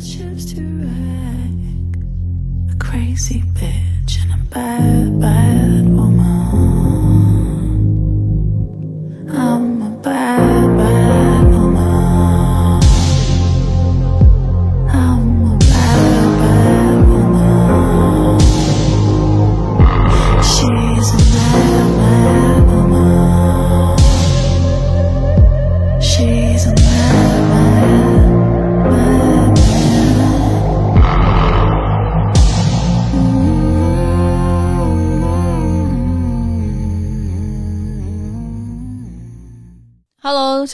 choose to act a crazy bitch and a bad, bad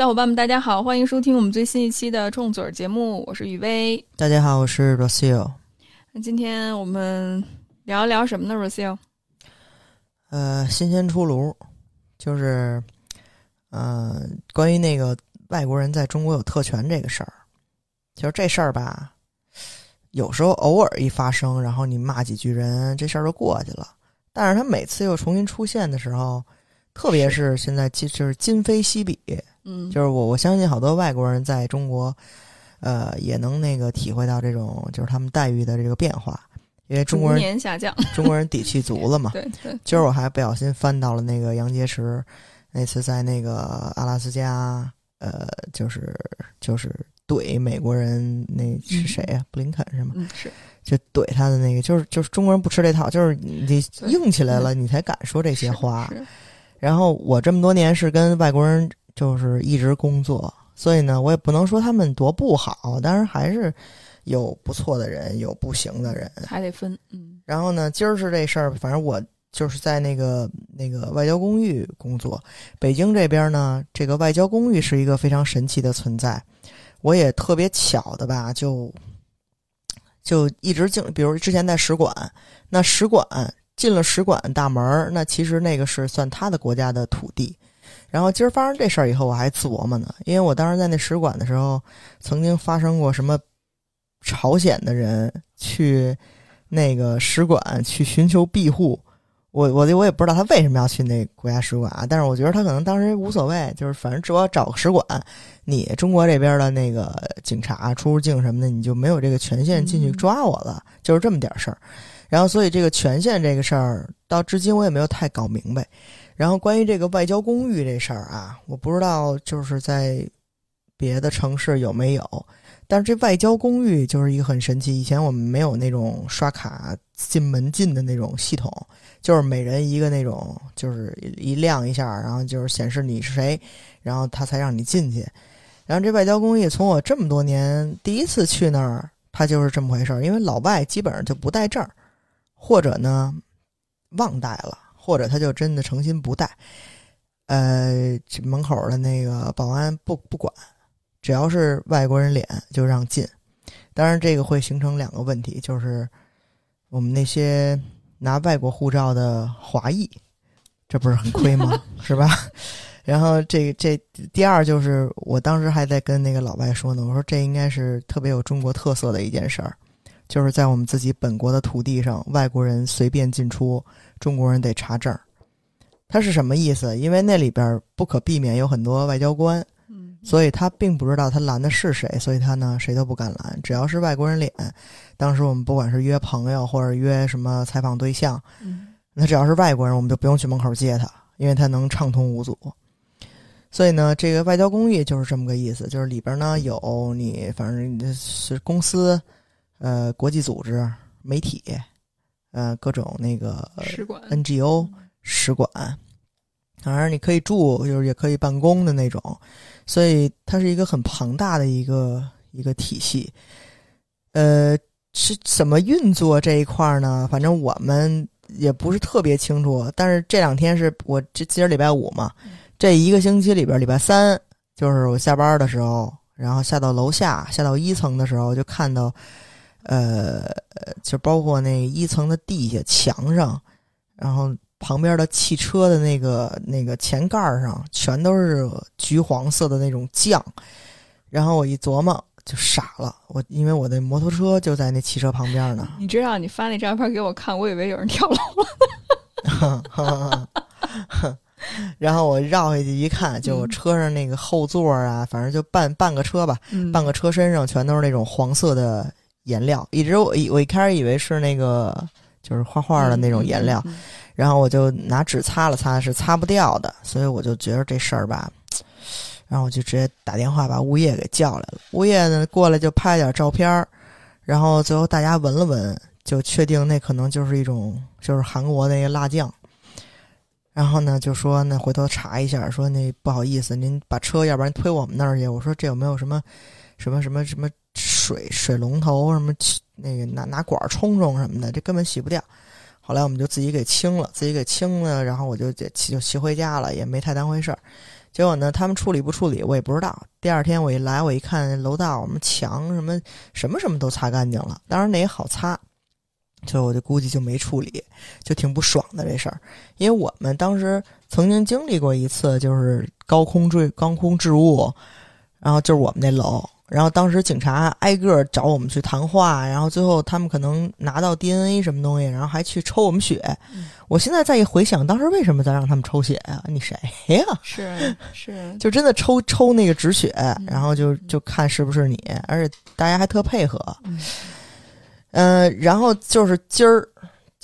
小伙伴们，大家好，欢迎收听我们最新一期的重嘴儿节目，我是雨薇。大家好，我是 Rocio。那今天我们聊一聊什么呢，Rocio？呃，新鲜出炉，就是呃，关于那个外国人在中国有特权这个事儿，就是这事儿吧，有时候偶尔一发生，然后你骂几句人，这事儿就过去了。但是他每次又重新出现的时候，特别是现在今就是今非昔比，嗯，就是我我相信好多外国人在中国，呃，也能那个体会到这种就是他们待遇的这个变化，因为中国人年下降，中国人底气足了嘛。对对，今儿我还不小心翻到了那个杨洁篪那次在那个阿拉斯加，呃，就是就是怼美国人，那是谁呀、布林肯是吗？嗯是，就怼他的那个，就是就是中国人不吃这套，就是你硬起来了，你才敢说这些话。然后我这么多年是跟外国人就是一直工作，所以呢，我也不能说他们多不好，但是还是有不错的人，有不行的人。还得分，嗯然后呢，今儿是这事儿，反正我就是在那个那个外交公寓工作。北京这边呢，这个外交公寓是一个非常神奇的存在。我也特别巧的吧，就就一直进，比如之前在使馆，那使馆进了使馆大门，那其实那个是算他的国家的土地。然后今儿发生这事儿以后，我还琢磨呢，因为我当时在那使馆的时候，曾经发生过什么朝鲜的人去那个使馆去寻求庇护。我我我也不知道他为什么要去那国家使馆啊，但是我觉得他可能当时无所谓，就是反正只要找个使馆，你中国这边的那个警察出入境什么的，你就没有这个权限进去抓我了，就是这么点事儿。然后所以这个权限这个事儿，到至今我也没有太搞明白。然后关于这个外交公寓这事儿啊，我不知道就是在别的城市有没有，但是这外交公寓就是一个很神奇。以前我们没有那种刷卡进门禁的那种系统，就是每人一个那种，就是一亮一下，然后就是显示你是谁，然后他才让你进去。然后这外交公寓从我这么多年第一次去那儿，它就是这么回事儿。因为老外基本上就不带证儿，或者呢忘带了，或者他就真的诚心不带。呃，门口的那个保安不不管，只要是外国人脸就让进。当然，这个会形成两个问题，就是我们那些拿外国护照的华裔，这不是很亏吗？是吧？然后这这第二就是，我当时还在跟那个老外说呢，我说这应该是特别有中国特色的一件事儿，就是在我们自己本国的土地上，外国人随便进出，中国人得查证儿。它是什么意思？因为那里边不可避免有很多外交官，嗯，所以他并不知道他拦的是谁，所以他呢谁都不敢拦，只要是外国人脸。当时我们不管是约朋友或者约什么采访对象，嗯那只要是外国人，我们就不用去门口接他，因为他能畅通无阻。所以呢，这个外交公寓就是这么个意思，就是里边呢有你，反正你是公司、呃国际组织、媒体，呃各种那个使馆 NGO 使馆，反正你可以住，就是也可以办公的那种，所以它是一个很庞大的一个一个体系。呃，是怎么运作这一块呢？反正我们也不是特别清楚，但是这两天是我这今儿礼拜五嘛，这一个星期里边，礼拜三就是我下班的时候，然后下到楼下，下到一层的时候，就看到，呃，就包括那一层的地下墙上，然后旁边的汽车的那个那个前盖上，全都是橘黄色的那种酱。然后我一琢磨，就傻了。我因为我的摩托车就在那汽车旁边呢。你知道你发那照片给我看，我以为有人跳楼了。然后我绕下去一看，就车上那个后座啊，反正就半半个车吧，嗯半个车身上全都是那种黄色的颜料。一直我我一开始以为是那个就是画画的那种颜料，，嗯然后我就拿纸擦了擦，是擦不掉的，所以我就觉得这事儿吧，然后我就直接打电话把物业给叫来了。物业呢过来就拍点照片儿，然后最后大家闻了闻，就确定那可能就是一种就是韩国那个辣酱。然后呢，就说那回头查一下，说那不好意思，您把车要不然推我们那儿去。我说这有没有什么什么什么什么水水龙头什么那个拿拿管冲冲什么的，这根本洗不掉。后来我们就自己给清了，自己给清了，然后我就就骑就骑回家了，也没太当回事儿。结果呢，他们处理不处理我也不知道。第二天我一来，我一看楼道什么墙什么什么什么都擦干净了，当然那也好擦，所以我就估计就没处理，就挺不爽的这事儿。因为我们当时曾经经历过一次，就是高空坠高空坠物，然后就是我们那楼，然后当时警察挨个儿找我们去谈话，然后最后他们可能拿到 DNA 什么东西，然后还去抽我们血。嗯我现在再一回想，当时为什么在让他们抽血呀、你谁呀？是是，就真的抽抽那个止血，嗯然后就就看是不是你，而且大家还特配合。嗯呃，然后就是今儿，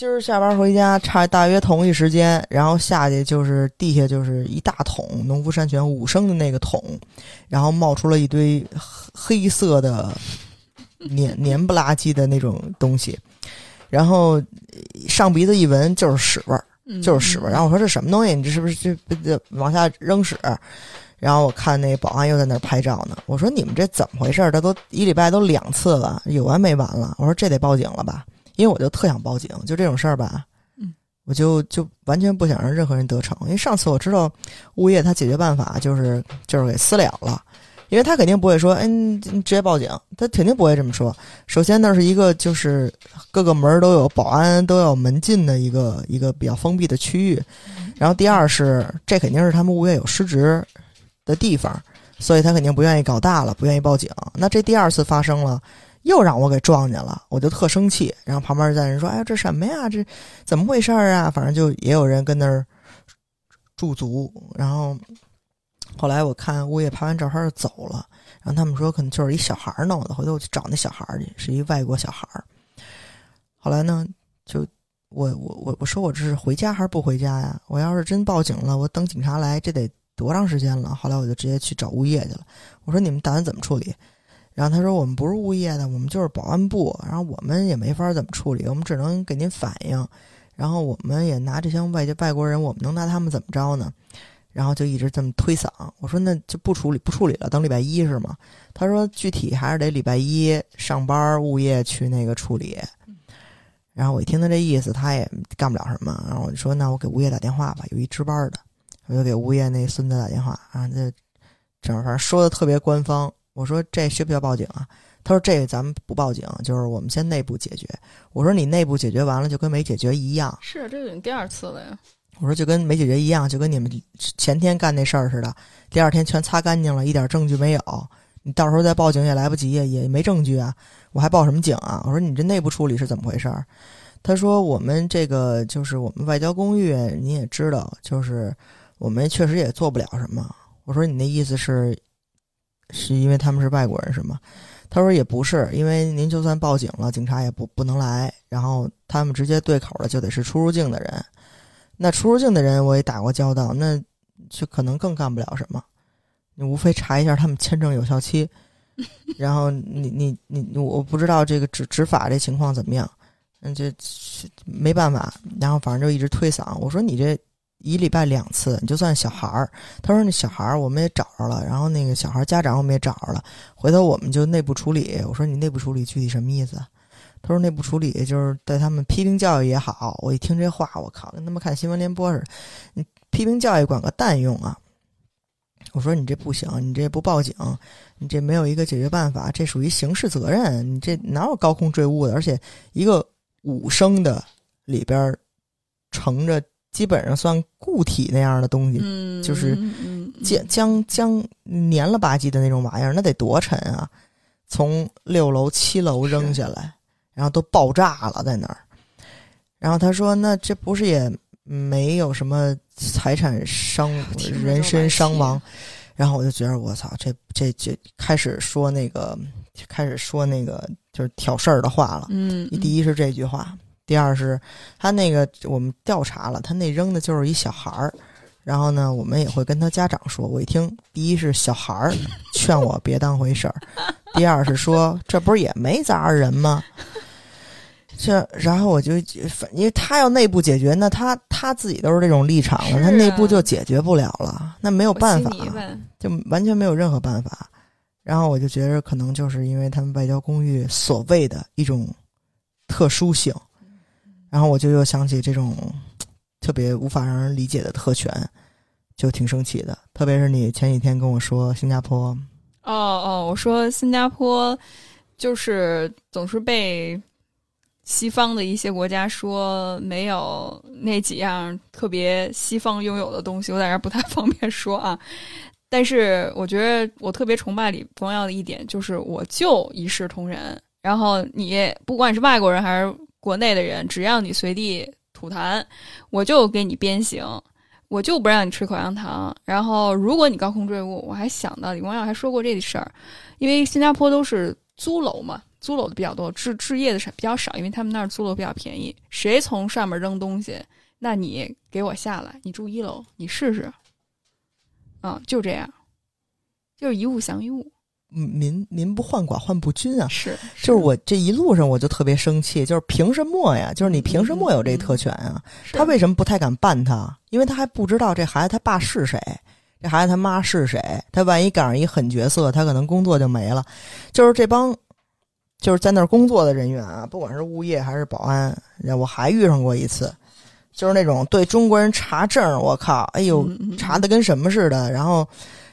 今儿下班回家差大约同一时间，然后下去就是地下就是一大桶农夫山泉五升的那个桶，然后冒出了一堆黑黑色的黏 黏不拉几的那种东西，然后呃上鼻子一闻就是屎味儿。嗯就是屎味儿。然后我说这什么东西？你这是不是这这这往下扔屎？然后我看那保安又在那儿拍照呢。我说你们这怎么回事儿？这都一礼拜都两次了，有完没完了？我说这得报警了吧？因为我就特想报警，就这种事儿吧，嗯，我就就完全不想让任何人得逞。因为上次我知道物业他解决办法就是就是给私了了。因为他肯定不会说，哎，你你直接报警，他肯定不会这么说。首先，那是一个就是各个门儿都有保安都有门禁的一个一个比较封闭的区域。然后第二是，这肯定是他们物业有失职的地方，所以他肯定不愿意搞大了，不愿意报警。那这第二次发生了，又让我给撞见了，我就特生气。然后旁边在人说：“哎呀，这什么呀？这怎么回事儿啊？”反正就也有人跟那儿驻足。然后后来我看物业拍完照片就走了，然后他们说可能就是一小孩儿弄的，回头我去找那小孩儿去，是一外国小孩儿。后来呢，就我我我我说我这是回家还是不回家呀？我要是真报警了，我等警察来，这得多长时间了？后来我就直接去找物业去了。我说你们打算怎么处理？然后他说我们不是物业的，我们就是保安部，然后我们也没法怎么处理，我们只能给您反映。然后我们也拿这些外界外国人，我们能拿他们怎么着呢？然后就一直这么推搡。我说那就不处理不处理了，等礼拜一是吗？他说具体还是得礼拜一上班，物业去那个处理。然后我一听他这意思，他也干不了什么。然后我就说，那我给物业打电话吧，有一值班的，我就给物业那孙子打电话。然后这正反正说的特别官方。我说这需不需要报警啊？他说这个咱们不报警，就是我们先内部解决。我说你内部解决完了就跟没解决一样。是这已经第二次了呀。我说就跟没解决一样，就跟你们前天干那事儿似的，第二天全擦干净了，一点证据没有。你到时候再报警也来不及呀，也没证据啊，我还报什么警啊？我说你这内部处理是怎么回事儿？他说我们这个就是我们外交公寓，你也知道，就是我们确实也做不了什么。我说你那意思是，是因为他们是外国人是吗？他说也不是，因为您就算报警了，警察也不不能来，然后他们直接对口的就得是出入境的人。那出入境的人我也打过交道，那就可能更干不了什么。你无非查一下他们签证有效期，然后你你你我不知道这个执执法这情况怎么样，嗯，这没办法。然后反正就一直推搡。我说你这一礼拜两次，你就算小孩儿。他说那小孩儿我们也找着了，然后那个小孩儿家长我们也找着了，回头我们就内部处理。我说你内部处理具体什么意思？他说内部处理就是对他们批评教育也好。我一听这话，我靠，跟他们看新闻联播似的。你批评教育管个蛋用啊！我说你这不行，你这不报警，你这没有一个解决办法，这属于刑事责任。你这哪有高空坠物的？而且一个五升的里边盛着基本上算固体那样的东西，嗯，就是将将将黏了吧唧的那种玩意儿，那得多沉啊！从六楼、七楼扔下来，然后都爆炸了在那儿。然后他说：“那这不是也没有什么财产伤人身伤亡。然后我就觉得我操，这这这开始说那个，开始说那个就是挑事儿的话了。嗯，第一是这句话，第二是他那个我们调查了，他那扔的就是一小孩儿。然后呢，我们也会跟他家长说。我一听，第一是小孩儿劝我别当回事儿，第二是说这不是也没砸着人吗？这，然后我就反，因为他要内部解决，那他他自己都是这种立场了，是他内部啊就解决不了了，那没有办法，就完全没有任何办法。然后我就觉得，可能就是因为他们外交公寓所谓的一种特殊性，然后我就又想起这种特别无法让人理解的特权，就挺生气的。特别是你前几天跟我说新加坡，哦哦，我说新加坡就是总是被西方的一些国家说没有那几样特别西方拥有的东西，我在这儿不太方便说啊。但是我觉得我特别崇拜李光耀的一点就是，我就一视同仁。然后你不管是外国人还是国内的人，只要你随地吐痰，我就给你鞭刑。我就不让你吃口香糖。然后，如果你高空坠物，我还想到李光耀还说过这事儿，因为新加坡都是租楼嘛，租楼的比较多，置置业的少比较少，因为他们那儿租楼比较便宜。谁从上面扔东西，那你给我下来，你住一楼，你试试。啊，就这样，就是一物降一物。嗯民民不患寡患不均啊。是，就是我这一路上我就特别生气，就是凭什么呀？就是你凭什么有这特权啊？是他为什么不太敢办他？因为他还不知道这孩子他爸是谁，这孩子他妈是谁。他万一赶上一狠角色，他可能工作就没了。就是这帮就是在那儿工作的人员啊，不管是物业还是保安，我还遇上过一次，就是那种对中国人查证，我靠，哎呦，查的跟什么似的。然后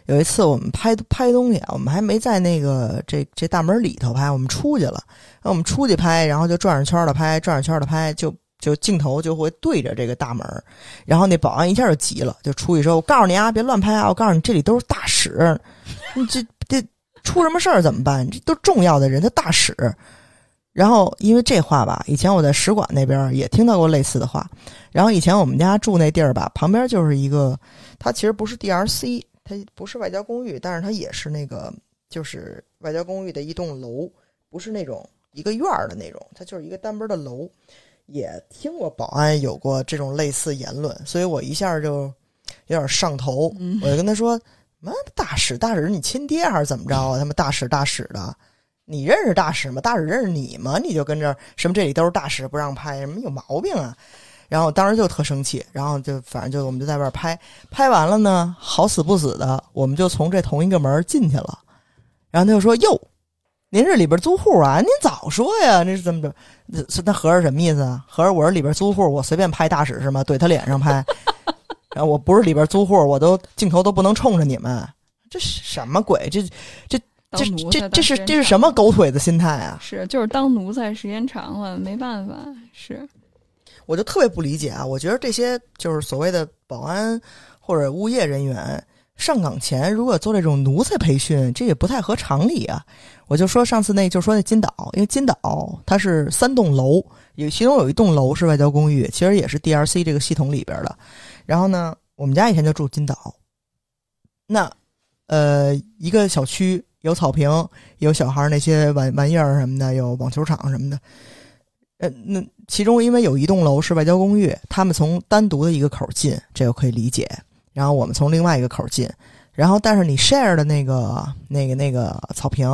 有一次我们拍拍东西啊，我们还没在那个这这大门里头拍，我们出去了。然后我们出去拍，然后就转着圈的拍，转着圈的拍，就就镜头就会对着这个大门。然后那保安一下就急了，就出去说：“我告诉你啊，别乱拍啊！我告诉你，这里都是大使，你这这出什么事儿怎么办？这都重要的人，他大使。”然后因为这话吧，以前我在使馆那边也听到过类似的话。然后以前我们家住那地儿吧，旁边就是一个，它其实不是 DRC，它不是外交公寓，但是它也是那个就是外交公寓的一栋楼，不是那种一个院儿的那种，它就是一个单门的楼。也听过保安有过这种类似言论，所以我一下就有点上头，嗯我就跟他说：“妈大使大使，你亲爹还是怎么着啊？他妈大使大使的，你认识大使吗？大使认识你吗？你就跟这什么这里都是大使，不让拍，什么有毛病啊？”然后当时就特生气，然后就反正就我们就在外边拍，拍完了呢，好死不死的，我们就从这同一个门儿进去了。然后他就说：“哟，您是里边租户啊？您早说呀！那是怎么着？那那合着什么意思啊？合着我是里边租户，我随便拍大使是吗？怼他脸上拍？然后我不是里边租户，我都镜头都不能冲着你们，这是什么鬼？这这这这这是这是什么狗腿子心态啊？是，就是当奴才时间长了，没办法，是我就特别不理解啊！我觉得这些就是所谓的保安或者物业人员上岗前，如果做这种奴才培训，这也不太合常理啊。我就说上次那就说那金岛，因为金岛它是三栋楼，有其中有一栋楼是外交公寓，其实也是 DRC 这个系统里边的。然后呢，我们家以前就住金岛，那呃一个小区有草坪，有小孩那些玩玩意儿什么的，有网球场什么的。呃，那其中因为有一栋楼是外交公寓，他们从单独的一个口进，这个可以理解。然后我们从另外一个口进，然后但是你 share 的那个、那个、那个草坪，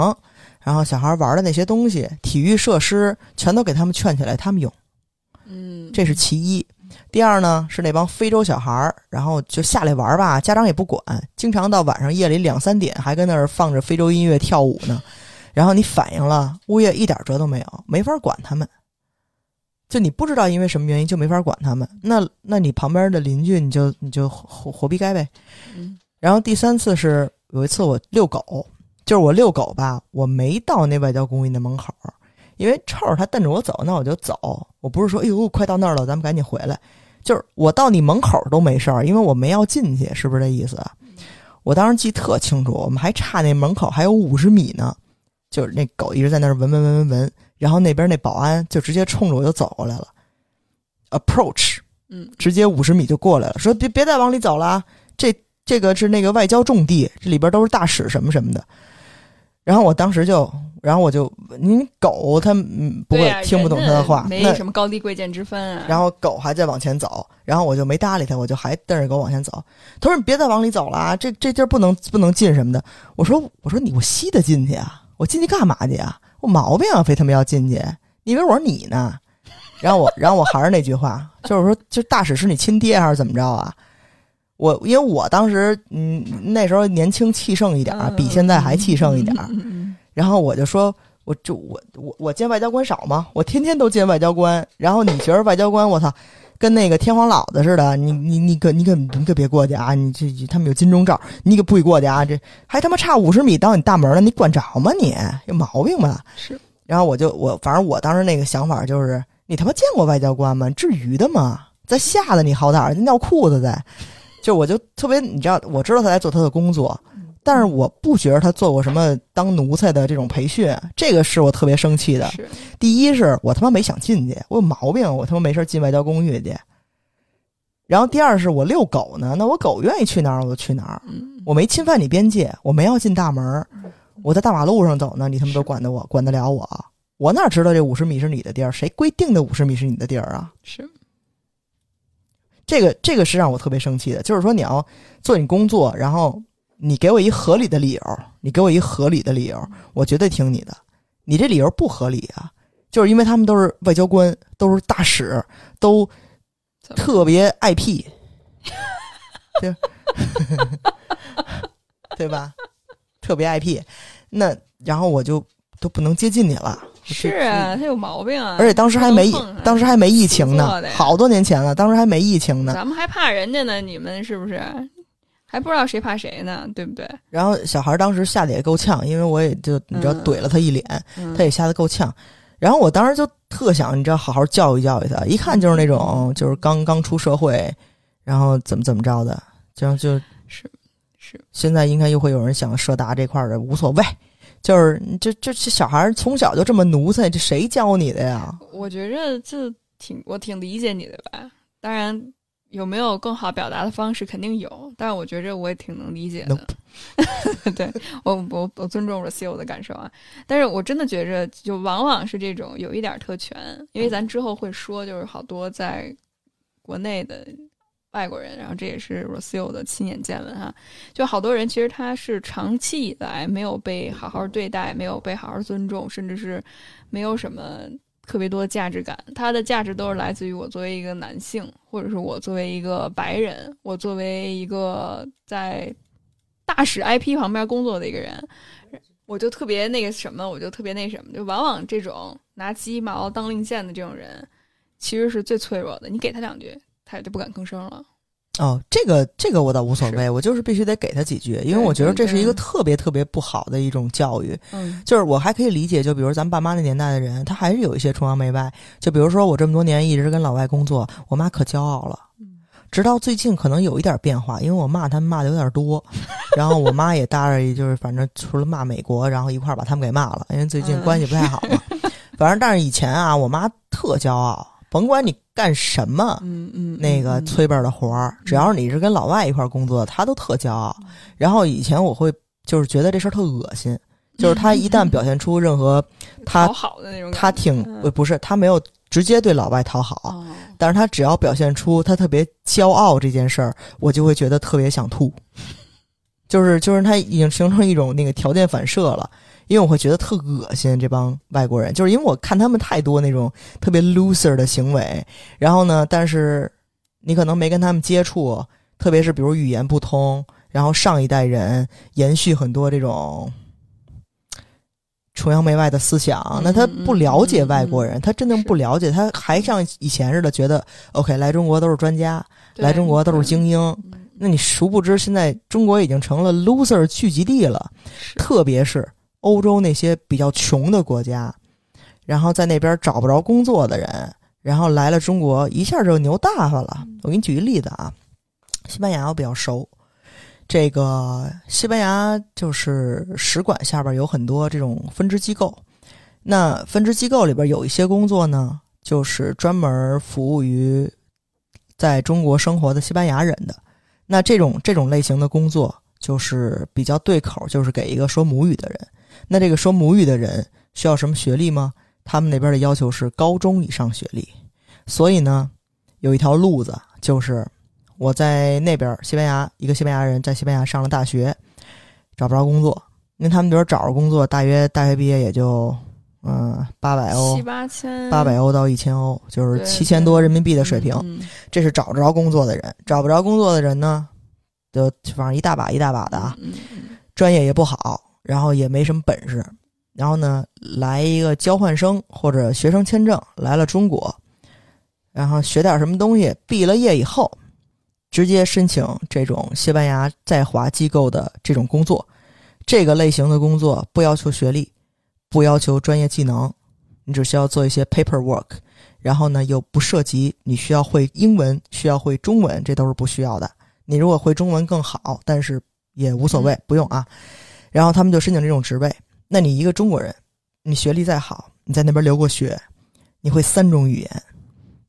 然后小孩玩的那些东西，体育设施全都给他们圈起来，他们用，嗯，这是其一。第二呢，是那帮非洲小孩儿，然后就下来玩吧，家长也不管，经常到晚上夜里两三点还跟那儿放着非洲音乐跳舞呢。然后你反映了，物业一点辙都没有，没法管他们。就你不知道因为什么原因就没法管他们，那那你旁边的邻居你就你就活活逼该呗。嗯然后第三次是有一次我遛狗，就是我遛狗吧，我没到那外交公寓那门口，因为臭儿他瞪着我走，那我就走。我不是说哎呦快到那儿了，咱们赶紧回来，就是我到你门口都没事儿，因为我没要进去，是不是这意思啊？我当时记特清楚，我们还差那门口还有五十米呢，就是那狗一直在那儿闻闻闻闻闻，然后那边那保安就直接冲着我就走过来了，approach。嗯，直接五十米就过来了，说别别再往里走了啊，这这个是那个外交重地，这里边都是大使什么什么的。然后我当时就，然后我就，您狗它嗯不会听不懂他的话，没什么高低贵贱之分啊。然后狗还在往前走，然后我就没搭理它，我就还瞪着狗往前走。他说：“你别再往里走了啊，这这地儿不能不能进什么的。”我说：“我说你我吸得进去啊？我进去干嘛去啊？我毛病啊，非他妈要进去？你以为我是你呢？”然后我，然后我还是那句话，就是说，就大使是你亲爹还是怎么着啊？我因为我当时嗯那时候年轻气盛一点儿，比现在还气盛一点然后我就说，我就我我我见外交官少吗？我天天都见外交官。然后你觉得外交官，我操，跟那个天皇老子似的，你你你可你可你可别过去啊！你这他们有金钟罩，你可不许过去啊！这还他妈差五十米到你大门了，你管着吗你？有毛病吧？是。然后我就我反正我当时那个想法就是，你他妈见过外交官吗？至于的吗？再吓得你好歹儿尿裤子在，就我就特别你知道，我知道他在做他的工作。但是我不觉得他做过什么当奴才的这种培训，这个是我特别生气的。第一是我他妈没想进去，我有毛病，我他妈没事进外交公寓去。然后第二是我遛狗呢，那我狗愿意去哪儿我就去哪儿，嗯我没侵犯你边界，我没要进大门儿，我在大马路上走呢，你他妈都管得我，管得了我？我哪知道这五十米是你的地儿？谁规定的五十米是你的地儿啊？是这个这个是让我特别生气的，就是说你要做你工作，然后你给我一合理的理由，你给我一合理的理由，我绝对听你的。你这理由不合理啊，就是因为他们都是外交官，都是大使，都特别爱屁，对 对吧？特别爱屁，那然后我就都不能接近你了。是啊，他有毛病啊！而且当时还没当时还没疫情呢好多年前了，当时还没疫情呢。咱们还怕人家呢，你们是不是？还不知道谁怕谁呢，对不对？然后小孩当时吓得也够呛，因为我也就你知道嗯怼了他一脸，嗯他也吓得够呛。然后我当时就特想你知道好好教育教育他，一看就是那种就是刚刚出社会，然后怎么怎么着的，就就是是现在应该又会有人想设达这块儿的，无所谓。就是这这这小孩儿从小就这么奴才，这谁教你的呀？我觉着这挺我挺理解你的吧。当然，有没有更好表达的方式肯定有，但是我觉着我也挺能理解的。对我我我尊重 Rocio 的感受啊，但是我真的觉着就往往是这种有一点特权，因为咱之后会说，就是好多在国内的外国人，然后这也是 Rocio 的亲眼见闻哈，就好多人其实他是长期以来没有被好好对待，没有被好好尊重，甚至是没有什么特别多的价值感。他的价值都是来自于我作为一个男性，或者是我作为一个白人，我作为一个在大使 IP 旁边工作的一个人，我就特别那个什么，我就特别那什么，就往往这种拿鸡毛当令箭的这种人，其实是最脆弱的。你给他两句，他也就不敢吭声了。哦，这个这个我倒无所谓，我就是必须得给他几句，因为我觉得这是一个特别特别不好的一种教育。嗯就是我还可以理解，就比如咱爸妈那年代的人，他还是有一些崇洋媚外。就比如说我这么多年一直跟老外工作，我妈可骄傲了。直到最近可能有一点变化，因为我骂他们骂的有点多，然后我妈也搭着一，就是反正除了骂美国，然后一块儿把他们给骂了，因为最近嗯关系不太好嘛。反正但是以前啊，我妈特骄傲，甭管你干什么，嗯嗯，那个嗯催辈儿的活儿，只要是你是跟老外一块儿工作，他都特骄傲。嗯然后以前我会就是觉得这事儿特恶心，就是他一旦表现出任何 他讨好的那种，他挺不是他没有直接对老外讨好，哦，但是他只要表现出他特别骄傲这件事儿，我就会觉得特别想吐。就是就是他已经形成一种那个条件反射了，因为我会觉得特恶心这帮外国人，就是因为我看他们太多那种特别 loser 的行为，然后呢，但是你可能没跟他们接触，特别是比如语言不通，然后上一代人延续很多这种崇洋媚外的思想，那他不了解外国人，他真正不了解，他还像以前似的觉得 OK 来中国都是专家，来中国都是精英。嗯那你殊不知，现在中国已经成了 loser 聚集地了，特别是欧洲那些比较穷的国家，然后在那边找不着工作的人，然后来了中国，一下就牛大发了。我给你举一例子啊，西班牙我比较熟，这个西班牙就是使馆下边有很多这种分支机构，那分支机构里边有一些工作呢，就是专门服务于。在中国生活的西班牙人的。那这种这种类型的工作就是比较对口，就是给一个说母语的人。那这个说母语的人需要什么学历吗？他们那边的要求是高中以上学历。所以呢，有一条路子就是我在那边西班牙，一个西班牙人在西班牙上了大学，找不着工作，因为他们那边找着工作，大约大学毕业也就嗯八百欧七，八千，八百欧到一千欧，就是对七千多人民币的水平。嗯这是找着工作的人，找不着工作的人呢，就反正一大把一大把的啊，专业也不好，然后也没什么本事，然后呢，来一个交换生或者学生签证来了中国，然后学点什么东西，毕了业以后，直接申请这种西班牙在华机构的这种工作，这个类型的工作不要求学历，不要求专业技能，你只需要做一些 paperwork，然后呢又不涉及你需要会英文，需要会中文，这都是不需要的。你如果会中文更好，但是也无所谓，不用啊。然后他们就申请这种职位。那你一个中国人，你学历再好，你在那边留过学，你会三种语言，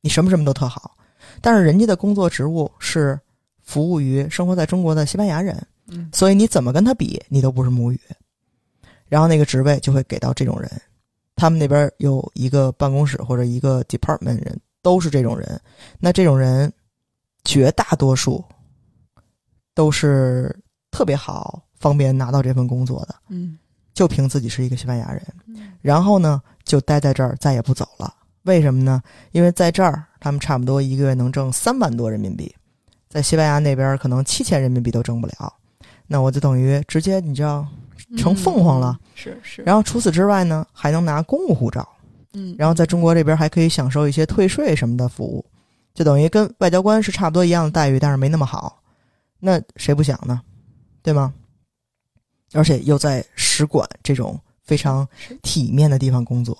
你什么什么都特好，但是人家的工作职务是服务于生活在中国的西班牙人，嗯所以你怎么跟他比，你都不是母语。然后那个职位就会给到这种人，他们那边有一个办公室或者一个 department 人都是这种人，那这种人绝大多数都是特别好，方便拿到这份工作的。嗯就凭自己是一个西班牙人，嗯然后呢，就待在这儿，再也不走了。为什么呢？因为在这儿，他们差不多一个月能挣三万多人民币，在西班牙那边可能七千人民币都挣不了。那我就等于直接你知道成凤凰了。嗯是是，然后除此之外呢，还能拿公务护照，嗯，然后在中国这边还可以享受一些退税什么的服务，就等于跟外交官是差不多一样的待遇，但是没那么好。那谁不想呢？对吗？而且又在使馆这种非常体面的地方工作，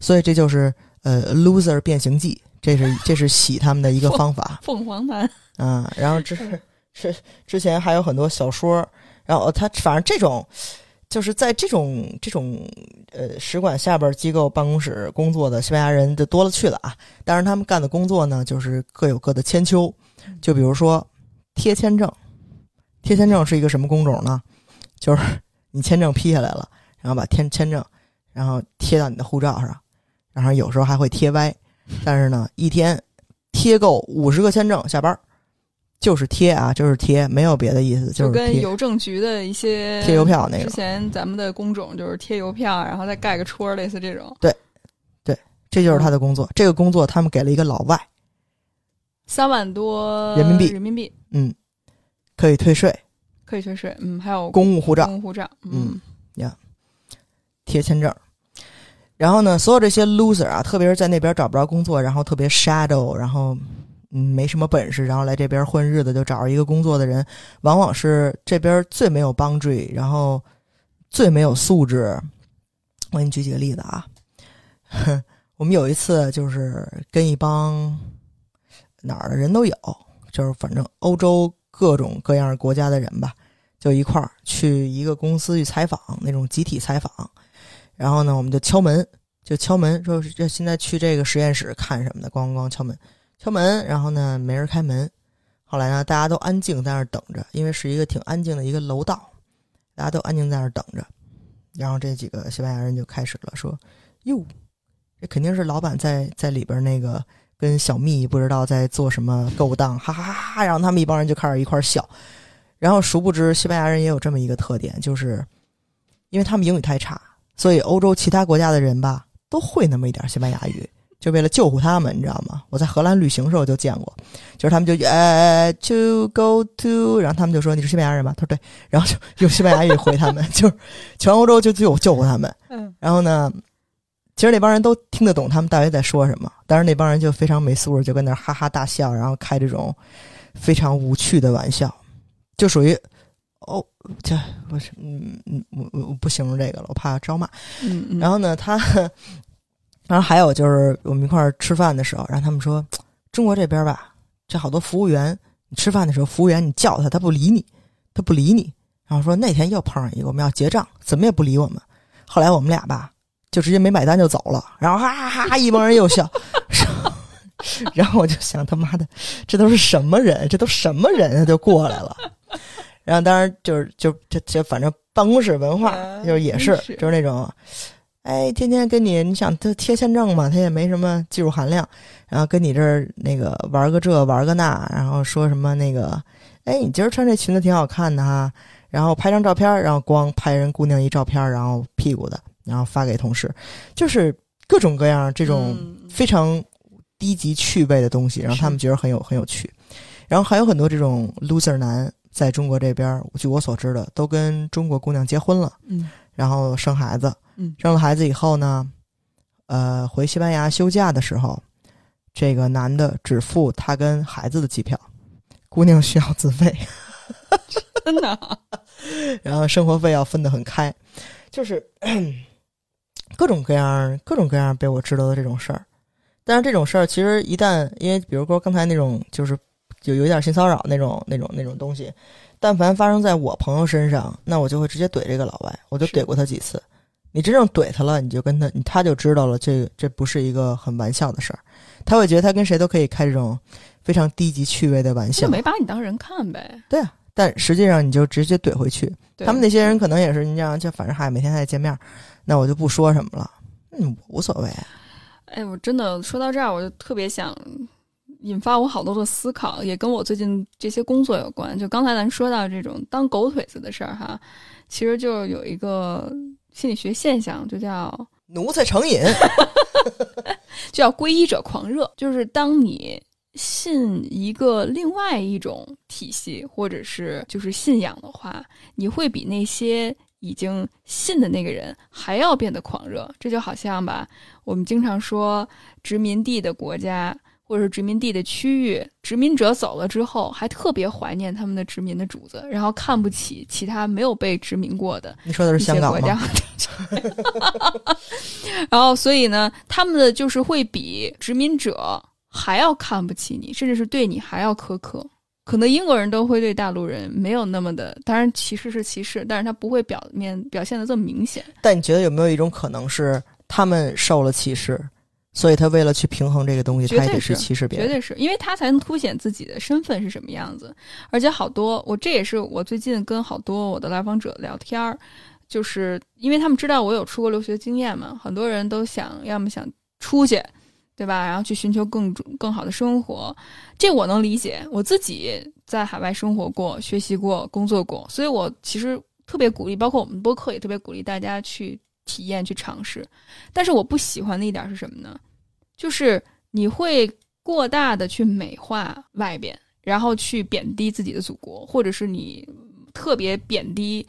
所以这就是呃 loser 变形记，这是这是洗他们的一个方法凤凰男，啊。然后之是之前还有很多小说，然后他反正这种就是在这种这种呃使馆下边机构办公室工作的西班牙人就多了去了啊。当然他们干的工作呢，就是各有各的千秋，就比如说贴签证，贴签证是一个什么工种呢？就是你签证批下来了，然后把签签证，然后贴到你的护照上，然后有时候还会贴歪，但是呢，一天贴够五十个签证下班儿，就是贴啊，就是贴，没有别的意思，就是跟邮政局的一些贴邮票那个之。前咱们的工种就是贴邮票，然后再盖个戳，类似这种。对，对这就是他的工作。这个工作他们给了一个老外，三万多人民币人民币嗯，可以退税，可以退税。嗯，还有公务护照公，务护照。嗯呀贴签证。然后呢，所有这些 loser 啊，特别是在那边找不着工作，然后特别 shadow，然后嗯没什么本事，然后来这边混日子就找着一个工作的人，往往是这边最没有 boundary，然后最没有素质。我给你举几个例子啊，我们有一次就是跟一帮哪儿的人都有，就是反正欧洲各种各样国家的人吧，就一块儿去一个公司去采访，那种集体采访。然后呢，我们就敲门，就敲门，说这现在去这个实验室看什么的，咣咣咣敲门，敲门。然后呢，没人开门。后来呢，大家都安静在那儿等着，因为是一个挺安静的一个楼道，大家都安静在那儿等着。然后这几个西班牙人就开始了，说：“哟，这肯定是老板在在里边那个跟小蜜不知道在做什么勾当，哈哈哈哈！”然后他们一帮人就开始一块儿笑。然后殊不知，西班牙人也有这么一个特点，就是因为他们英语太差，所以欧洲其他国家的人吧都会那么一点西班牙语，就为了救护他们，你知道吗？我在荷兰旅行的时候就见过，就是他们就呃 to go to，然后他们就说你是西班牙人吧？他说对，然后就用西班牙语回他们，就是全欧洲就只有救护他们。嗯然后呢，其实那帮人都听得懂他们大约在说什么，但是那帮人就非常没素质，就跟那哈哈大笑，然后开这种非常无趣的玩笑，就属于哦，这我是嗯嗯，我我我不形容这个了，我怕招骂。嗯嗯，然后呢，他，然后还有就是我们一块儿吃饭的时候，然后他们说，中国这边吧，这好多服务员，你吃饭的时候，服务员你叫他，他不理你，他不理你。然后说那天又碰上一个，我们要结账，怎么也不理我们。后来我们俩吧，就直接没买单就走了，然后哈哈哈，一帮人又笑。然后我就想，他妈的，这都是什么人？这都什么人啊？就过来了。然后当然就是就就就反正办公室文化嗯就是也是是就是那种，哎，天天跟你你想他贴签证嘛，他也没什么技术含量，然后跟你这儿那个玩个这玩个那，然后说什么那个，哎，你今儿穿这裙子挺好看的哈，然后拍张照片，然后光拍人姑娘一照片，然后屁股的，然后发给同事，就是各种各样这种嗯。非常低级趣味的东西，让他们觉得很有很有趣。然后还有很多这种 loser 男在中国这边，据我所知的，都跟中国姑娘结婚了，嗯。然后生孩子，嗯。生了孩子以后呢，呃，回西班牙休假的时候，这个男的只付他跟孩子的机票，姑娘需要自费，真的啊，然后生活费要分得很开，就是各种各样、各种各样被我知道的这种事儿。但是这种事儿其实一旦因为，比如说刚才那种，就是有有一点性骚扰那种、那种、那种东西，但凡发生在我朋友身上，那我就会直接怼这个老外，我就怼过他几次。你真正怼他了，你就跟他，他就知道了，这这不是一个很玩笑的事儿，他会觉得他跟谁都可以开这种非常低级趣味的玩笑就。没把你当人看呗。对啊，但实际上你就直接怼回去，他们那些人可能也是你这样，就反正嗨，每天还得见面儿，那我就不说什么了，嗯，无所谓。哎，我真的说到这儿，我就特别想引发我好多的思考，也跟我最近这些工作有关。就刚才咱说到这种当狗腿子的事儿哈，其实就有一个心理学现象，就叫奴才成瘾，就叫皈依者狂热，就是当你信一个另外一种体系或者是就是信仰的话，你会比那些已经信的那个人还要变得狂热。这就好像吧，我们经常说殖民地的国家。或者是殖民地的区域，殖民者走了之后，还特别怀念他们的殖民的主子，然后看不起其他没有被殖民过的你说的是香港国家吗？然后，所以呢，他们的就是会比殖民者还要看不起你，甚至是对你还要苛刻。可能英国人都会对大陆人没有那么的，当然歧视是歧视，但是他不会表面表现的这么明显。但你觉得有没有一种可能是他们受了歧视，所以他为了去平衡这个东西，他也得去是歧视别人？绝对是因为他才能凸显自己的身份是什么样子，而且好多我这也是我最近跟好多我的来访者聊天儿，就是因为他们知道我有出国留学经验嘛，很多人都想要么想出去，对吧？然后去寻求更更好的生活，这我能理解，我自己在海外生活过、学习过、工作过，所以我其实特别鼓励，包括我们播客也特别鼓励大家去体验、去尝试。但是我不喜欢的一点是什么呢？就是你会过大的去美化外边，然后去贬低自己的祖国，或者是你特别贬低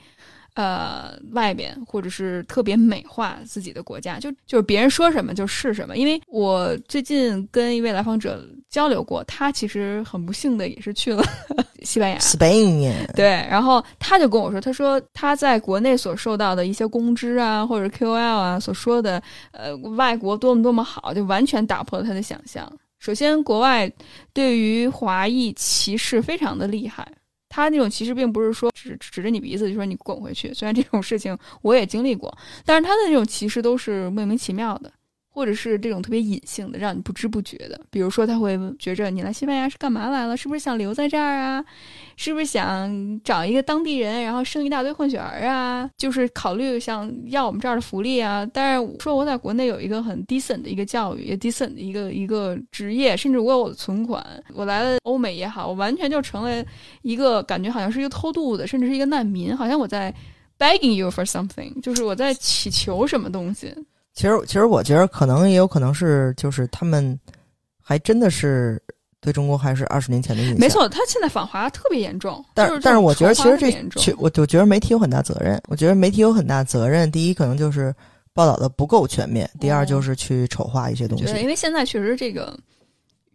呃外边，或者是特别美化自己的国家，就就是别人说什么就是什么。因为我最近跟一位来访者交流过，他其实很不幸的也是去了 西班牙，Spain，对，然后他就跟我说，他说他在国内所受到的一些公知啊，或者 QOL 啊所说的，呃，外国多么多么好，就完全打破了他的想象。首先，国外对于华裔歧视非常的厉害，他那种其实并不是说指指着你鼻子就说你滚回去，虽然这种事情我也经历过，但是他的那种歧视都是莫名其妙的。或者是这种特别隐性的，让你不知不觉的，比如说他会觉着你来西班牙是干嘛来了？是不是想留在这儿啊？是不是想找一个当地人，然后生一大堆混血儿啊？就是考虑想要我们这儿的福利啊。但是说我在国内有一个很 decent 的一个教育，也 decent 的一个一个职业，甚至我有我的存款，我来了欧美也好，我完全就成了一个感觉好像是一个偷渡的，甚至是一个难民，好像我在 begging you for something，就是我在祈求什么东西。其实其实我觉得可能也有可能是，就是他们还真的是对中国还是二十年前的印象。没，错，他现在反华特别严重，但就是但是我觉得其实这我我觉得媒体有很大责任。我觉得媒体有很大责任。第一，可能就是报道的不够全面；第二，哦就是去丑化一些东西对，西。因为现在确实这个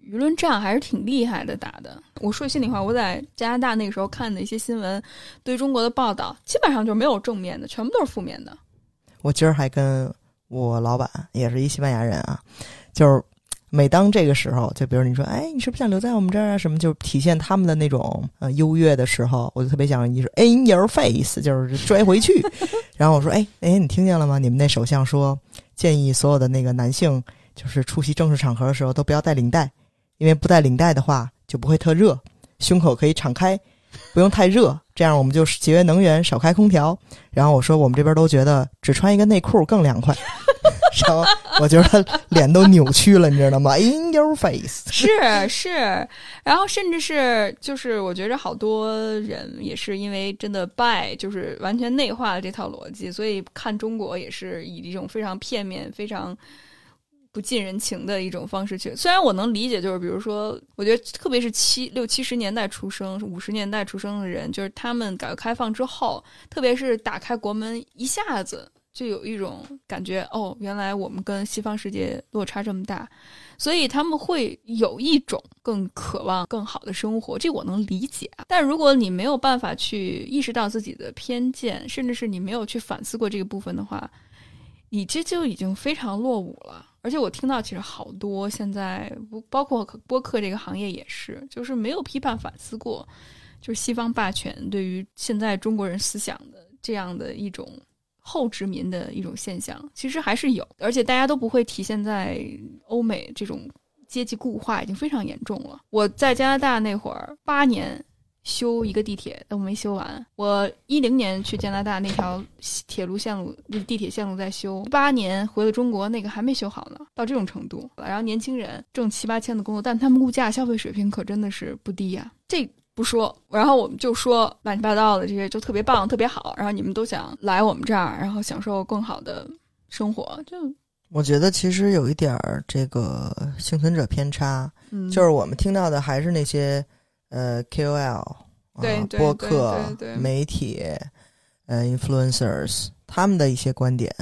舆论战还是挺厉害的打的。我说心里话，我在加拿大那个时候看的一些新闻，对中国的报道基本上就没有正面的，全部都是负面的。我今儿还跟我老板也是一西班牙人啊，就是每当这个时候，就比如你说，哎，你是不是想留在我们这儿啊？什么就体现他们的那种呃优越的时候，我就特别想你说 in your face，就是拽回去。然后我说，哎哎，你听见了吗？你们那首相说建议所有的那个男性，就是出席正式场合的时候都不要带领带。因为不带领带的话就不会特热，胸口可以敞开，不用太热，这样我们就节约能源，少开空调。然后我说我们这边都觉得只穿一个内裤更凉快，然后我觉得脸都扭曲了，你知道吗？In your face，是是，然后甚至是就是，我觉着好多人也是因为真的拜，就是完全内化了这套逻辑，所以看中国也是以一种非常片面、非常不近人情的一种方式去。虽然我能理解，就是比如说，我觉得特别是七六七十年代出生、五十年代出生的人，就是他们改革开放之后，特别是打开国门，一下子就有一种感觉，哦，原来我们跟西方世界落差这么大。所以他们会有一种更渴望更好的生活，这我能理解啊。但如果你没有办法去意识到自己的偏见，甚至是你没有去反思过这个部分的话，你这就已经非常落伍了。而且我听到其实好多现在不包括播客这个行业也是，就是没有批判反思过，就是西方霸权对于现在中国人思想的这样的一种。后殖民的一种现象，其实还是有，而且大家都不会体现在欧美这种阶级固化已经非常严重了。我在加拿大那会儿，八年修一个地铁都没修完。我一零年去加拿大，那条铁路线路、地铁线路在修，八年回了中国，那个还没修好呢，到这种程度。然后年轻人挣七八千的工作，但他们物价消费水平可真的是不低呀、这。不说，然后我们就说乱七八糟的这些就特别棒，特别好，然后你们都想来我们这儿，然后享受更好的生活，就我觉得其实有一点儿这个幸存者偏差，嗯，就是我们听到的还是那些呃 KOL 啊、对播客对对、媒体、呃 influencers 他们的一些观点，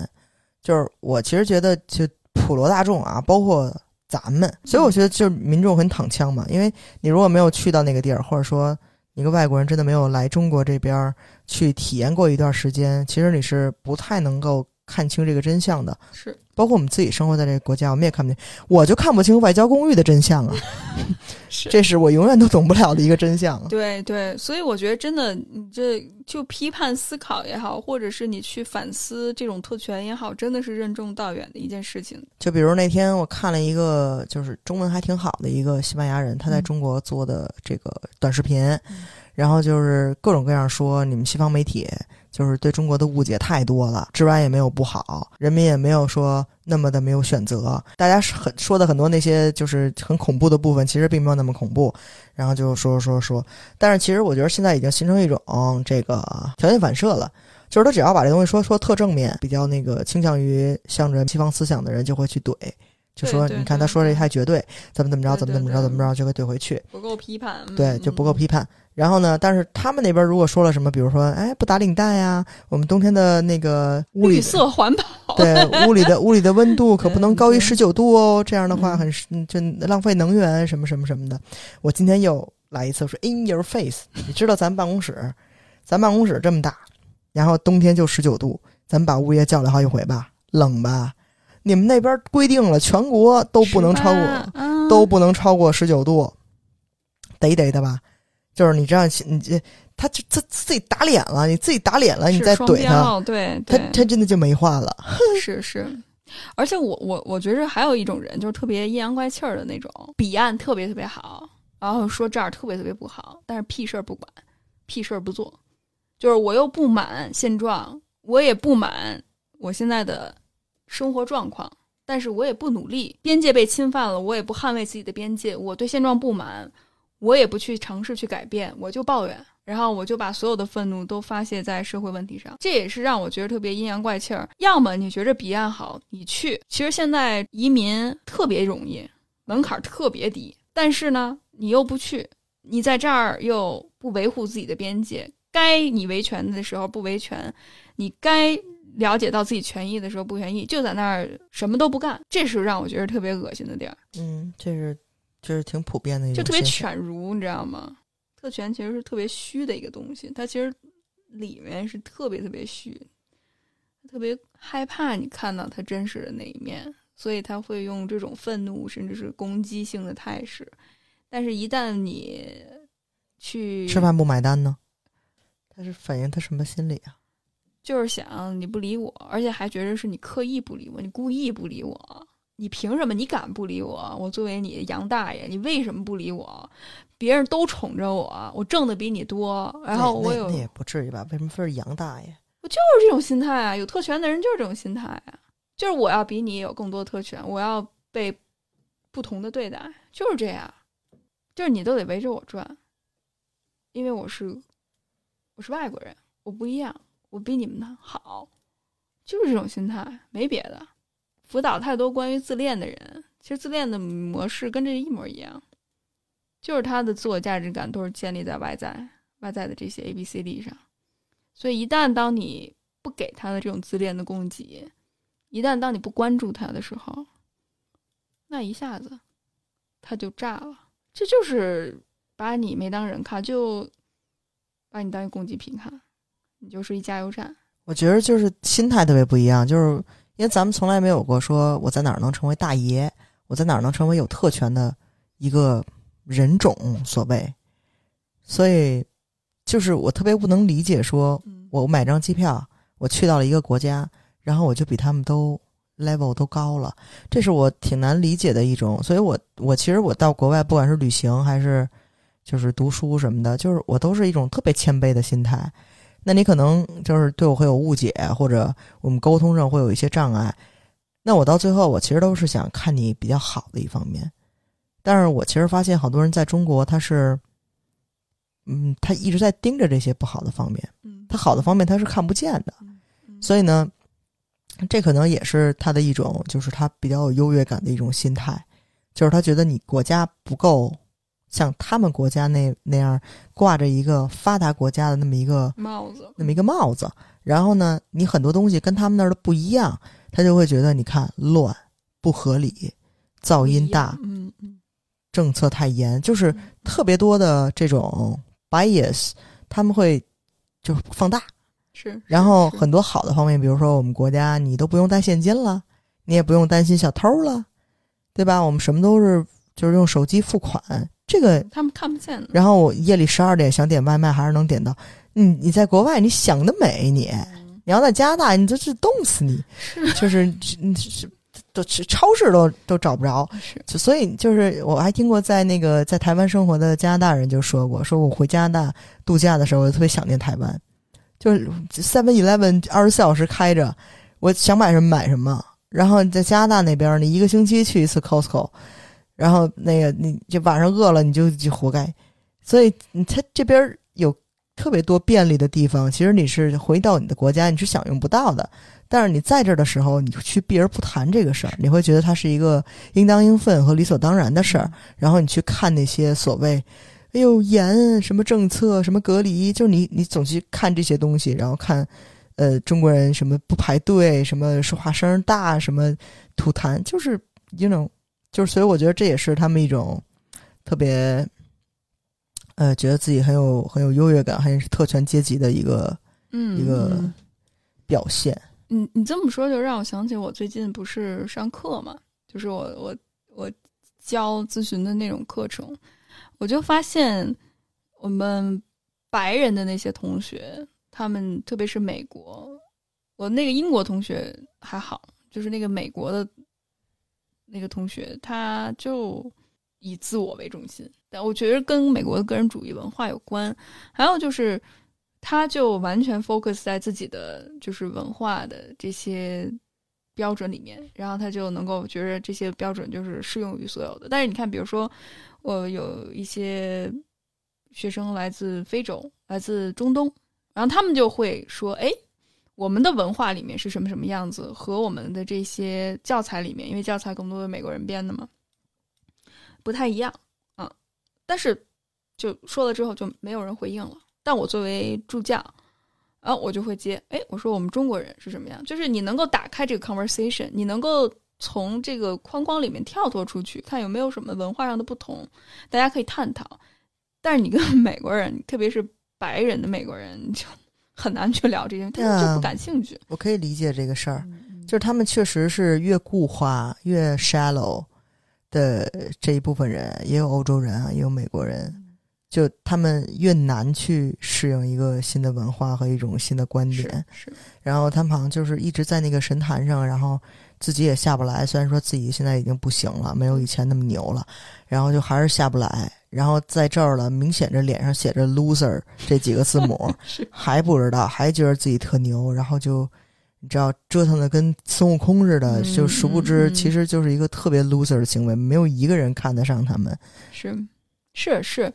就是我其实觉得就普罗大众啊，包括咱们，所以我觉得就是民众很躺枪嘛，因为你如果没有去到那个地儿，或者说一个外国人真的没有来中国这边儿去体验过一段时间，其实你是不太能够看清这个真相的。是包括我们自己生活在这个国家，我们也看不清，我就看不清外交公寓的真相啊，是这是我永远都懂不了的一个真相啊。对对，所以我觉得真的，你这就批判思考也好，或者是你去反思这种特权也好，真的是任重道远的一件事情。就比如那天我看了一个，就是中文还挺好的一个西班牙人，他在嗯中国做的这个短视频，嗯然后就是各种各样说你们西方媒体就是对中国的误解太多了，治安也没有不好，人民也没有说那么的没有选择，大家是很说的很多那些就是很恐怖的部分，其实并没有那么恐怖，然后就说说说，但是其实我觉得现在已经形成一种这个条件反射了。就是他只要把这东西说说特正面，比较那个倾向于向着西方思想的人就会去怼，就说你看他说这太绝对，怎么怎么着，怎么怎么着，怎么着就会怼回去，不够批判，嗯对，就不够批判。然后呢，但是他们那边如果说了什么，比如说，哎，不打领带呀，我们冬天的那个屋里绿色环保，对屋里的 屋里的温度可不能高于对十九度哦，这样的话嗯很就浪费能源什么什么什么的。我今天又来一次，我说 in your face，你知道咱办公室，咱办公室这么大，然后冬天就十九度，咱把物业叫来好几回吧，冷吧？你们那边规定了，全国都不能超过，18嗯都不能超过十九度，得得的吧？就是你这样，你这他就他自己打脸了，你自己打脸了，你再怼他，标，对，他他真的就没话了。是是，而且我我我觉着还有一种人，就是特别阴阳怪气儿的那种，彼岸特别特别好，然后说这儿特别特别不好，但是屁事儿不管，屁事儿不做，就是我又不满现状，我也不满我现在的生活状况，但是我也不努力，边界被侵犯了，我也不捍卫自己的边界，我对现状不满，我也不去尝试去改变，我就抱怨。然后我就把所有的愤怒都发泄在社会问题上，这也是让我觉得特别阴阳怪气儿。要么你觉着彼岸好，你去。其实现在移民特别容易，门槛特别低，但是呢，你又不去，你在这儿又不维护自己的边界，该你维权的时候不维权，你该了解到自己权益的时候不权益，就在那儿什么都不干，这是让我觉得特别恶心的地儿，嗯，这是这是挺普遍的一就特别。犬儒，你知道吗？特权其实是特别虚的一个东西，它其实里面是特别特别虚，特别害怕你看到他真实的那一面，所以他会用这种愤怒甚至是攻击性的态势。但是，一旦你去吃饭不买单呢？他是反映他什么心理啊？就是想你不理我，而且还觉得是你刻意不理我，你故意不理我，你凭什么？你敢不理我？我作为你杨大爷，你为什么不理我？别人都宠着我，我挣的比你多，然后我有那那也不至于吧？为什么非是杨大爷？我就是这种心态啊，有特权的人就是这种心态啊，就是我要比你有更多特权，我要被不同的对待，就是这样，就是你都得围着我转，因为我是我是外国人，我不一样，我比你们好，就是这种心态，没别的。辅导太多关于自恋的人，其实自恋的模式跟这一模一样，就是他的自我价值感都是建立在外在外在的这些 A B C D 上。所以，一旦当你不给他的这种自恋的供给，一旦当你不关注他的时候，那一下子他就炸了。这就是把你没当人看，就把你当一供给品看，你就是一加油站。我觉得就是心态特别不一样，就是因为咱们从来没有过说我在哪儿能成为大爷，我在哪儿能成为有特权的一个人种，所谓，所以。就是我特别不能理解，说我买张机票，我去到了一个国家，然后我就比他们都 level 都高了，这是我挺难理解的一种。所以我我其实我到国外，不管是旅行还是就是读书什么的，就是我都是一种特别谦卑的心态。那你可能就是对我会有误解，或者我们沟通上会有一些障碍。那我到最后，我其实都是想看你比较好的一方面。但是我其实发现，好多人在中国他是。嗯，他一直在盯着这些不好的方面，嗯，他好的方面他是看不见的，所以呢，这可能也是他的一种，就是他比较有优越感的一种心态，就是他觉得你国家不够像他们国家那那样挂着一个发达国家的那么一个帽子，那么一个帽子，然后呢，你很多东西跟他们那儿的不一样，他就会觉得你看乱、不合理、噪音大，嗯嗯，政策太严，就是特别多的这种。bias，他们会就放大，是。然后很多好的方面，比如说我们国家，你都不用带现金了，你也不用担心小偷了，对吧？我们什么都是就是用手机付款，这个他们看不见。然后我夜里十二点想点外卖，还是能点到。你你在国外，你想得美，你你要在加拿大，你这是冻死你，就是你是。都去超市都都找不着，是，所以就是我还听过在那个在台湾生活的加拿大人就说过，说我回加拿大度假的时候，我就特别想念台湾，就是 Seven Eleven 二十四小时开着，我想买什么买什么。然后在加拿大那边，你一个星期去一次 Costco，然后那个你就晚上饿了你就就活该。所以他这边有特别多便利的地方，其实你是回到你的国家你是享用不到的。但是你在这儿的时候，你去避而不谈这个事儿，你会觉得它是一个应当应分和理所当然的事儿。然后你去看那些所谓“哎呦严什么政策什么隔离”，就是你你总去看这些东西，然后看呃中国人什么不排队，什么说话声大，什么吐痰，就是 you know，就是所以我觉得这也是他们一种特别呃觉得自己很有很有优越感，还是特权阶级的一个嗯一个表现。你你这么说就让我想起我最近不是上课嘛，就是我我我教咨询的那种课程，我就发现我们白人的那些同学，他们特别是美国，我那个英国同学还好，就是那个美国的那个同学，他就以自我为中心，但我觉得跟美国的个人主义文化有关，还有就是。他就完全 focus 在自己的就是文化的这些标准里面，然后他就能够觉得这些标准就是适用于所有的。但是你看，比如说我有一些学生来自非洲、来自中东，然后他们就会说：“哎，我们的文化里面是什么什么样子，和我们的这些教材里面，因为教材更多的美国人编的嘛，不太一样。”啊，但是就说了之后就没有人回应了。但我作为助教，然后我就会接，哎，我说我们中国人是什么样？就是你能够打开这个 conversation，你能够从这个框框里面跳脱出去，看有没有什么文化上的不同，大家可以探讨。但是你跟美国人，特别是白人的美国人，就很难去聊这些，他们就不感兴趣。我可以理解这个事儿，就是他们确实是越固化、越 shallow 的这一部分人，也有欧洲人啊，也有美国人。就他们越难去适应一个新的文化和一种新的观点，是。然后他们好像就是一直在那个神坛上，然后自己也下不来。虽然说自己现在已经不行了，没有以前那么牛了，然后就还是下不来。然后在这儿了，明显这脸上写着 “loser” 这几个字母，还不知道，还觉得自己特牛，然后就你知道折腾的跟孙悟空似的，嗯就殊不知其实就是一个特别 loser 的行为，没有一个人看得上他们。是是是，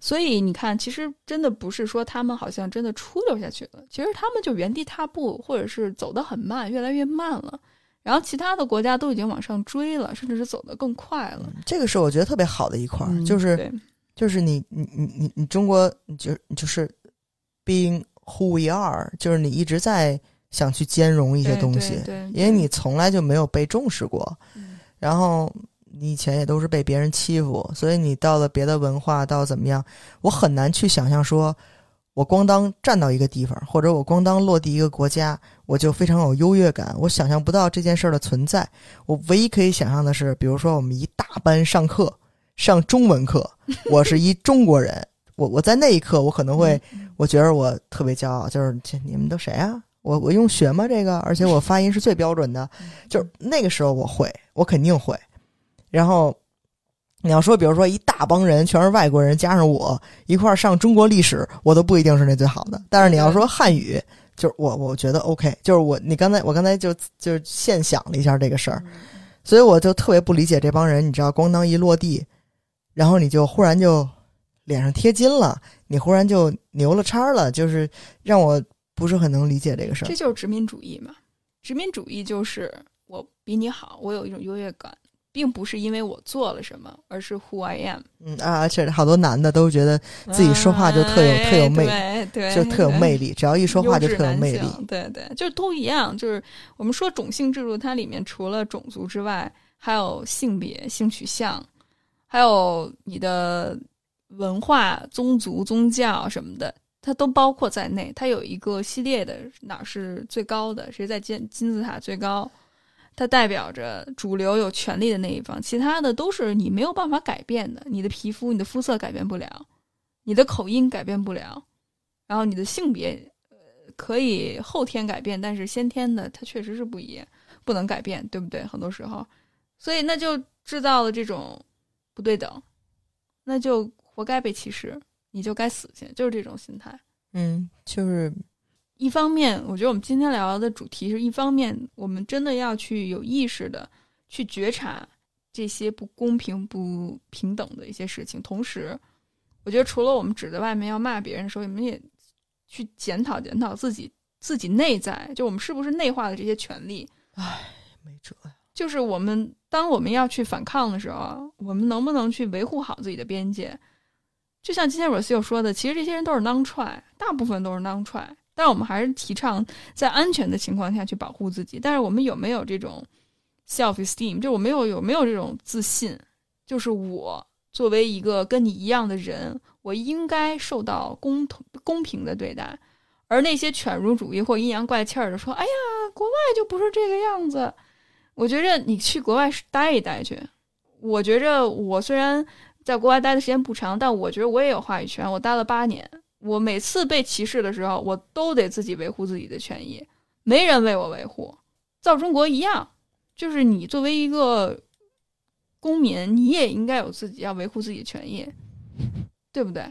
所以你看，其实真的不是说他们好像真的出溜下去了，其实他们就原地踏步，或者是走得很慢，越来越慢了。然后其他的国家都已经往上追了，甚至是走得更快了。这个是我觉得特别好的一块就是就是你你你你你中国，你就你就是 being who we are，就是你一直在想去兼容一些东西，对对。因为你从来就没有被重视过，嗯。然后你以前也都是被别人欺负，所以你到了别的文化，到怎么样，我很难去想象说，我光当站到一个地方，或者我光当落地一个国家，我就非常有优越感，我想象不到这件事儿的存在。我唯一可以想象的是，比如说我们一大班上课上中文课，我是一中国人，我我在那一刻我可能会，我觉得我特别骄傲，就是这你们都谁啊？我我用学吗？这个，而且我发音是最标准的，就是那个时候我会，我肯定会。然后你要说，比如说一大帮人全是外国人，加上我一块儿上中国历史，我都不一定是那最好的。但是你要说汉语，就是我我觉得 OK，就是我你刚才我刚才就就现想了一下这个事儿，所以我就特别不理解这帮人，你知道，咣当一落地，然后你就忽然就脸上贴金了，你忽然就牛了叉了，就是让我不是很能理解这个事儿这。就是殖民主义嘛。殖民主义就是我比你好，我有一种优越感，并不是因为我做了什么，而是 who I am。嗯啊，而且好多男的都觉得自己说话就特有哎特有魅力对，就特有魅力。只要一说话就特有魅力。对对，就都一样。就是我们说种姓制度，它里面除了种族之外，还有性别、性取向，还有你的文化、宗族、宗教什么的，它都包括在内。它有一个系列的哪儿是最高的，谁在金金字塔最高，它代表着主流有权利的那一方，其他的都是你没有办法改变的。你的皮肤、你的肤色改变不了，你的口音改变不了，然后你的性别呃可以后天改变，但是先天的它确实是不一样，不能改变，对不对？很多时候，所以那就制造了这种不对等，那就活该被歧视，你就该死去，就是这种心态。嗯，就是一方面，我觉得我们今天聊的主题是一方面，我们真的要去有意识的去觉察这些不公平、不平等的一些事情。同时，我觉得除了我们指着外面要骂别人的时候，我们也去检讨检讨自己自己内在，就我们是不是内化的这些权利。没辙呀。就是我们当我们要去反抗的时候啊，我们能不能去维护好自己的边界？就像今天 Rocio 说的，其实这些人都是 non try，大部分都是 non try，但我们还是提倡在安全的情况下去保护自己。但是我们有没有这种 self esteem？就我没有有没有这种自信？就是我作为一个跟你一样的人，我应该受到公同公平的对待。而那些犬儒主义或阴阳怪气儿的说：“哎呀，国外就不是这个样子。”我觉着你去国外待一待去。我觉着我虽然在国外待的时间不长，但我觉得我也有话语权。我待了八年，我每次被歧视的时候，我都得自己维护自己的权益，没人为我维护。造中国一样，就是你作为一个公民，你也应该有自己要维护自己的权益，对不对？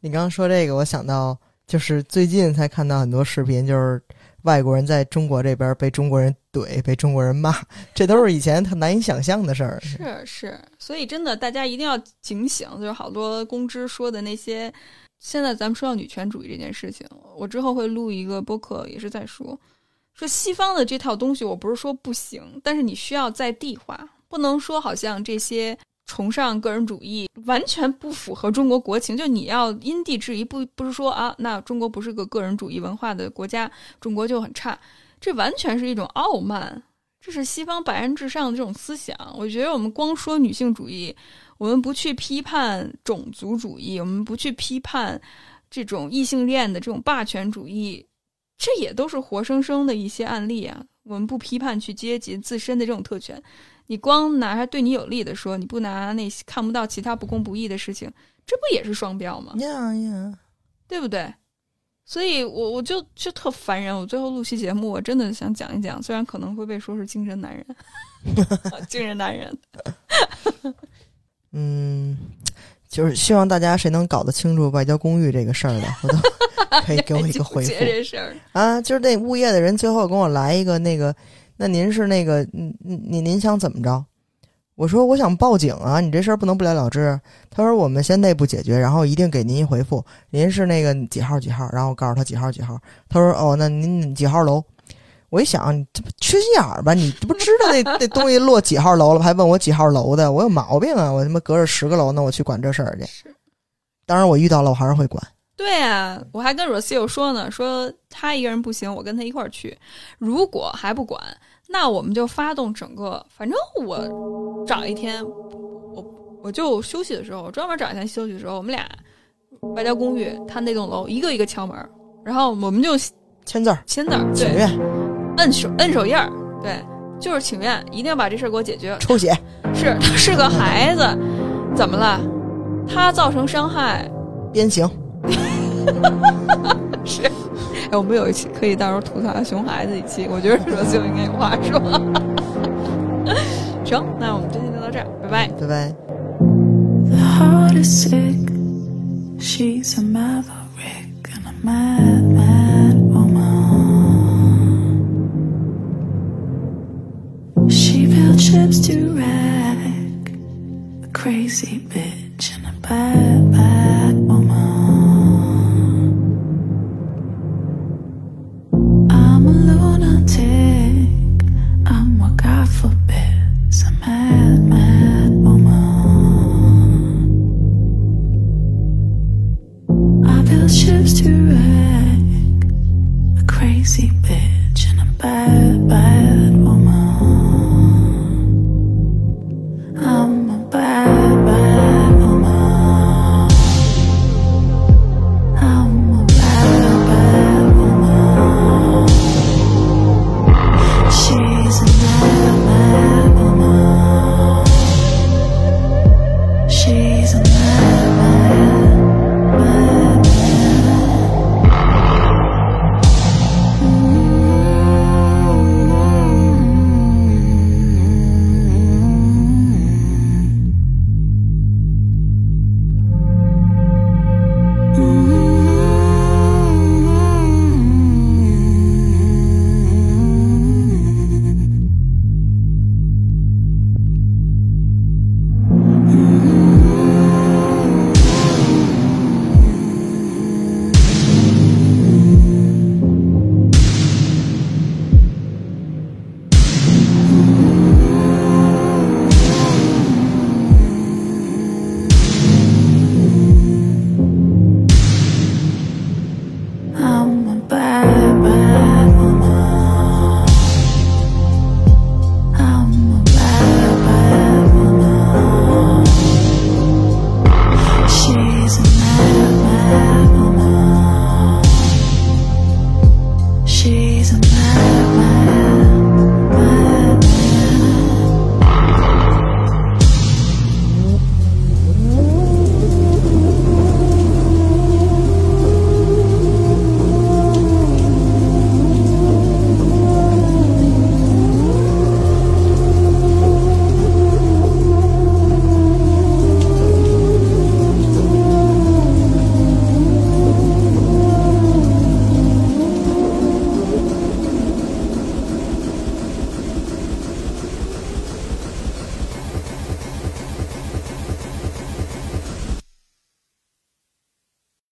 你刚刚说这个，我想到就是最近才看到很多视频，就是外国人在中国这边被中国人怼，被中国人骂，这都是以前他难以想象的事儿。是是，所以真的大家一定要警醒，就是好多公知说的那些。现在咱们说到女权主义这件事情，我之后会录一个播客，也是在说说西方的这套东西，我不是说不行，但是你需要在地化，不能说好像这些崇尚个人主义完全不符合中国国情，就你要因地制宜，不不是说啊，那中国不是个个人主义文化的国家，中国就很差，这完全是一种傲慢。这是西方白人至上的这种思想。我觉得我们光说女性主义，我们不去批判种族主义，我们不去批判这种异性恋的这种霸权主义，这也都是活生生的一些案例啊。我们不批判去阶级自身的这种特权，你光拿它对你有利的说，你不拿那些看不到其他不公不义的事情，这不也是双标吗？呀呀，对不对？所以我我就就特烦人。我最后录期节目，我真的想讲一讲，虽然可能会被说是精神男人，精神男人。嗯，就是希望大家谁能搞得清楚外交公寓这个事儿的，我都 可以给我一个回复这事儿。啊。就是那物业的人最后跟我来一个那个，那您是那个，嗯嗯，您您想怎么着？我说我想报警啊，你这事儿不能不了了之。他说我们先内部解决，然后一定给您一回复。您是那个几号几号？然后我告诉他几号几号。他说哦，那您几号楼？我一想，你这不缺心眼儿吧？你这不知道那那东西落几号楼了，还问我几号楼的？我有毛病啊！我他妈隔着十个楼那，我去管这事儿去。是，当然我遇到了，我还是会管。对啊，我还跟 Rocio 说呢，说他一个人不行，我跟他一块儿去。如果还不管，那我们就发动整个，反正我找一天，我我就休息的时候，我专门找一天休息的时候，我们俩外交公寓他那栋楼一个一个敲门，然后我们就签字儿，签字儿，对，请愿，摁手摁手印儿，对，就是请愿，一定要把这事儿给我解决。抽血，是他是个孩子，怎么了？他造成伤害，鞭刑。我们有一期可以到时候吐槽熊孩子一期，我觉得罗秀应该有话说。行，那我们今天就到这儿，拜拜。拜拜。The heart is sick. She's a maverick and a mad, mad woman. She built ships to wreck. A crazy bitch and a bad,